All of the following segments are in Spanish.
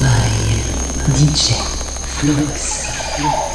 by DJ Flux. Flux.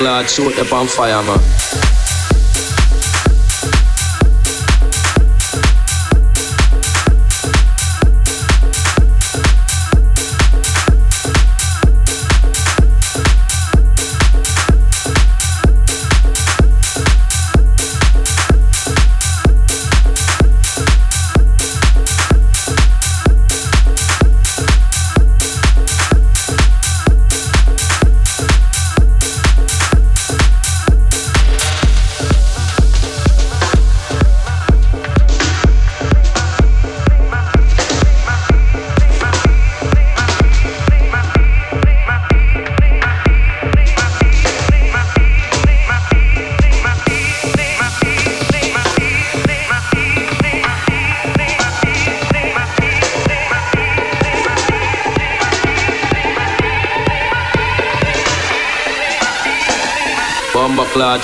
blood, shoot the bonfire, man.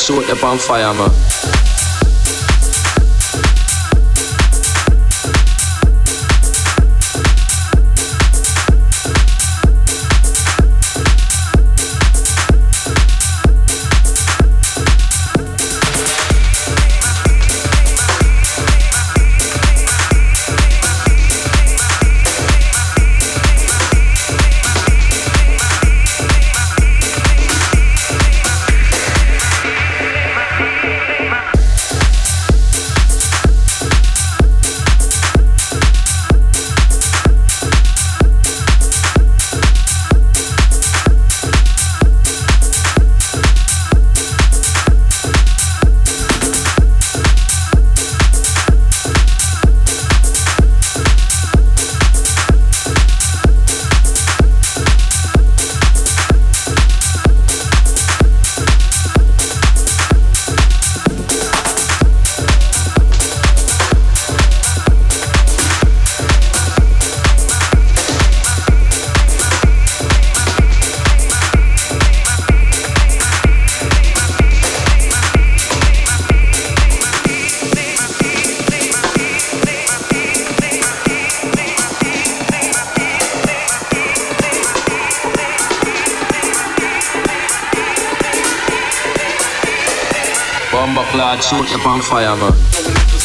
sort the bonfire, man. Action und Abraham Fire war.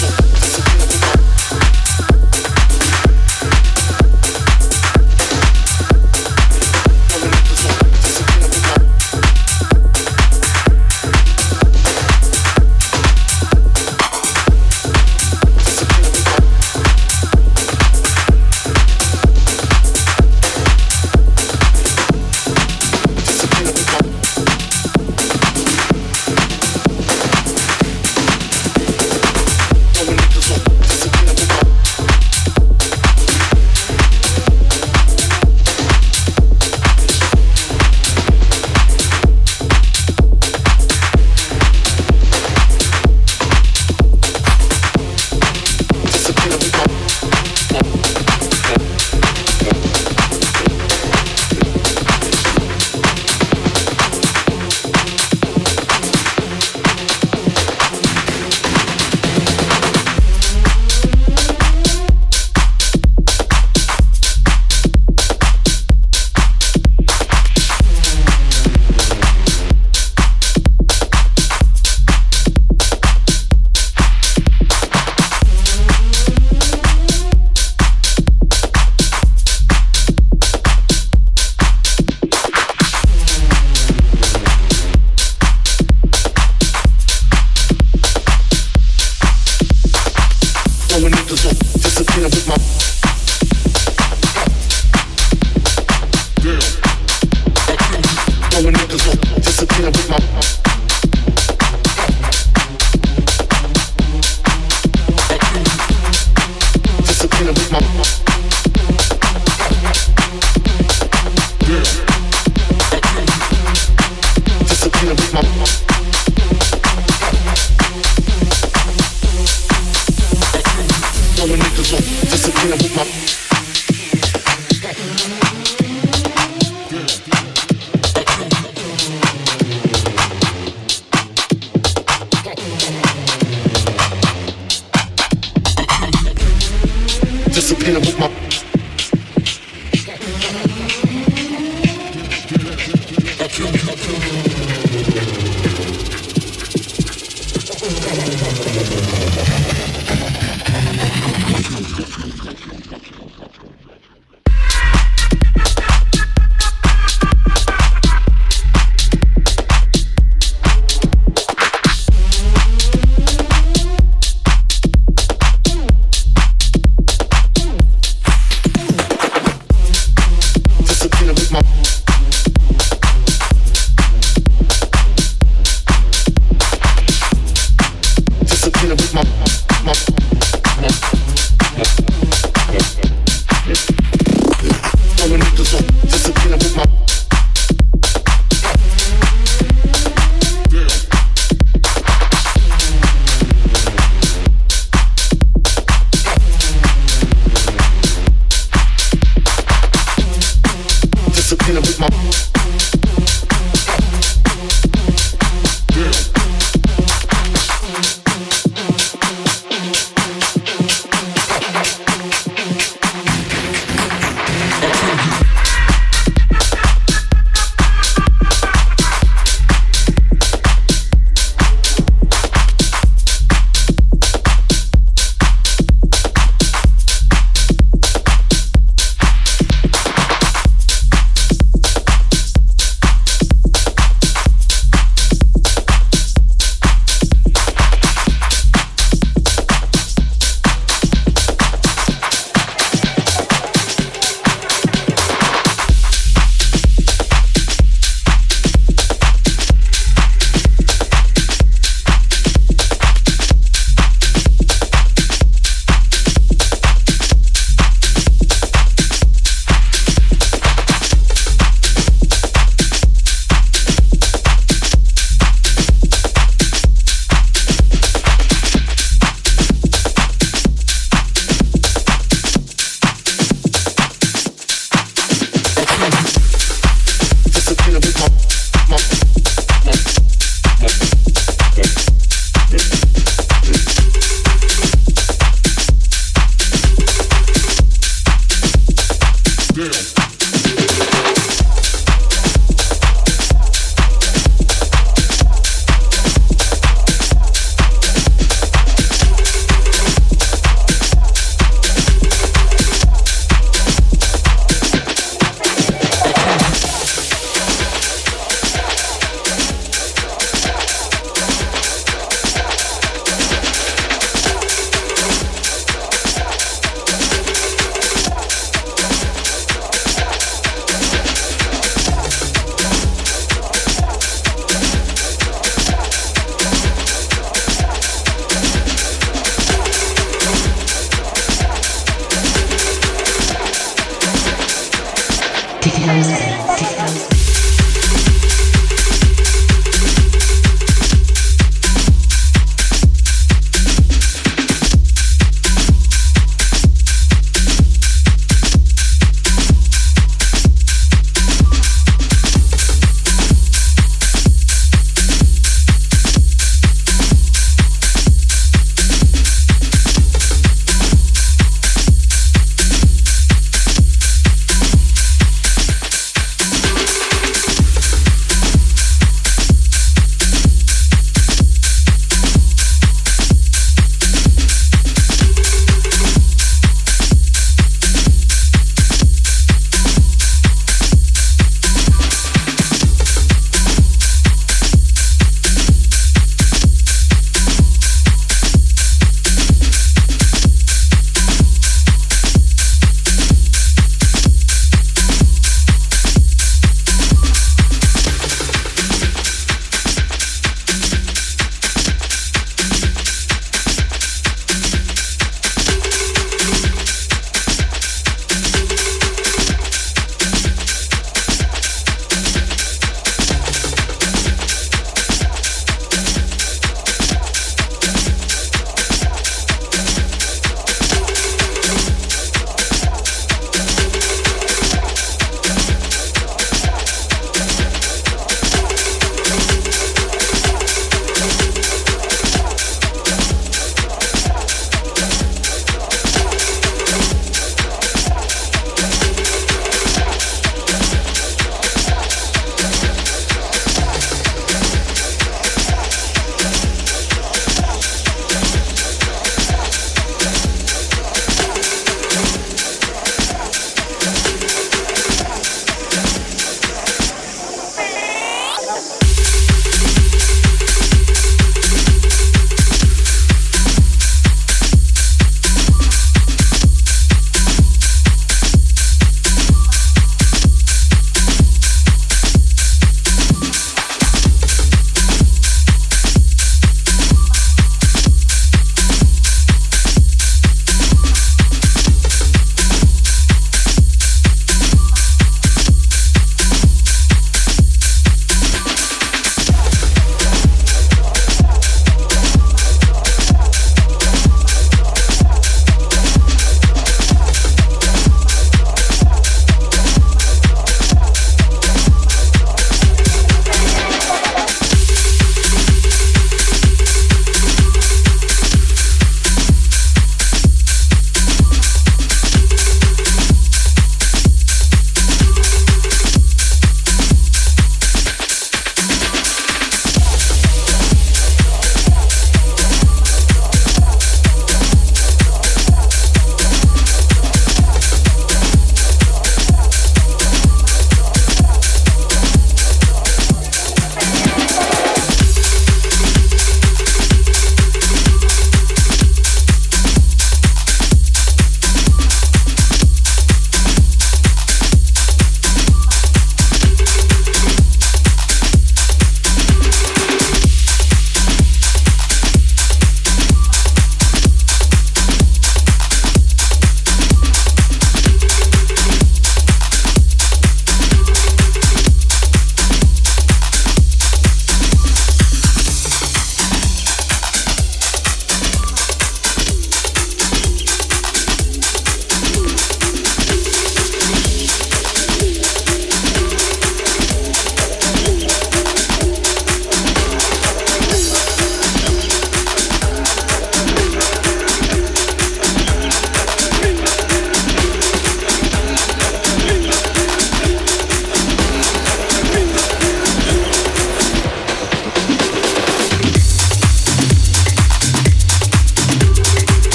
Disappear with my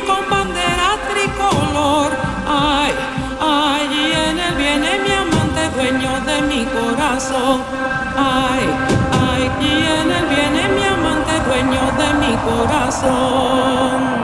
con bandera tricolor. Ay, allí en él viene mi amante, dueño de mi corazón. Ay, ay, y en él viene mi amante, dueño de mi corazón.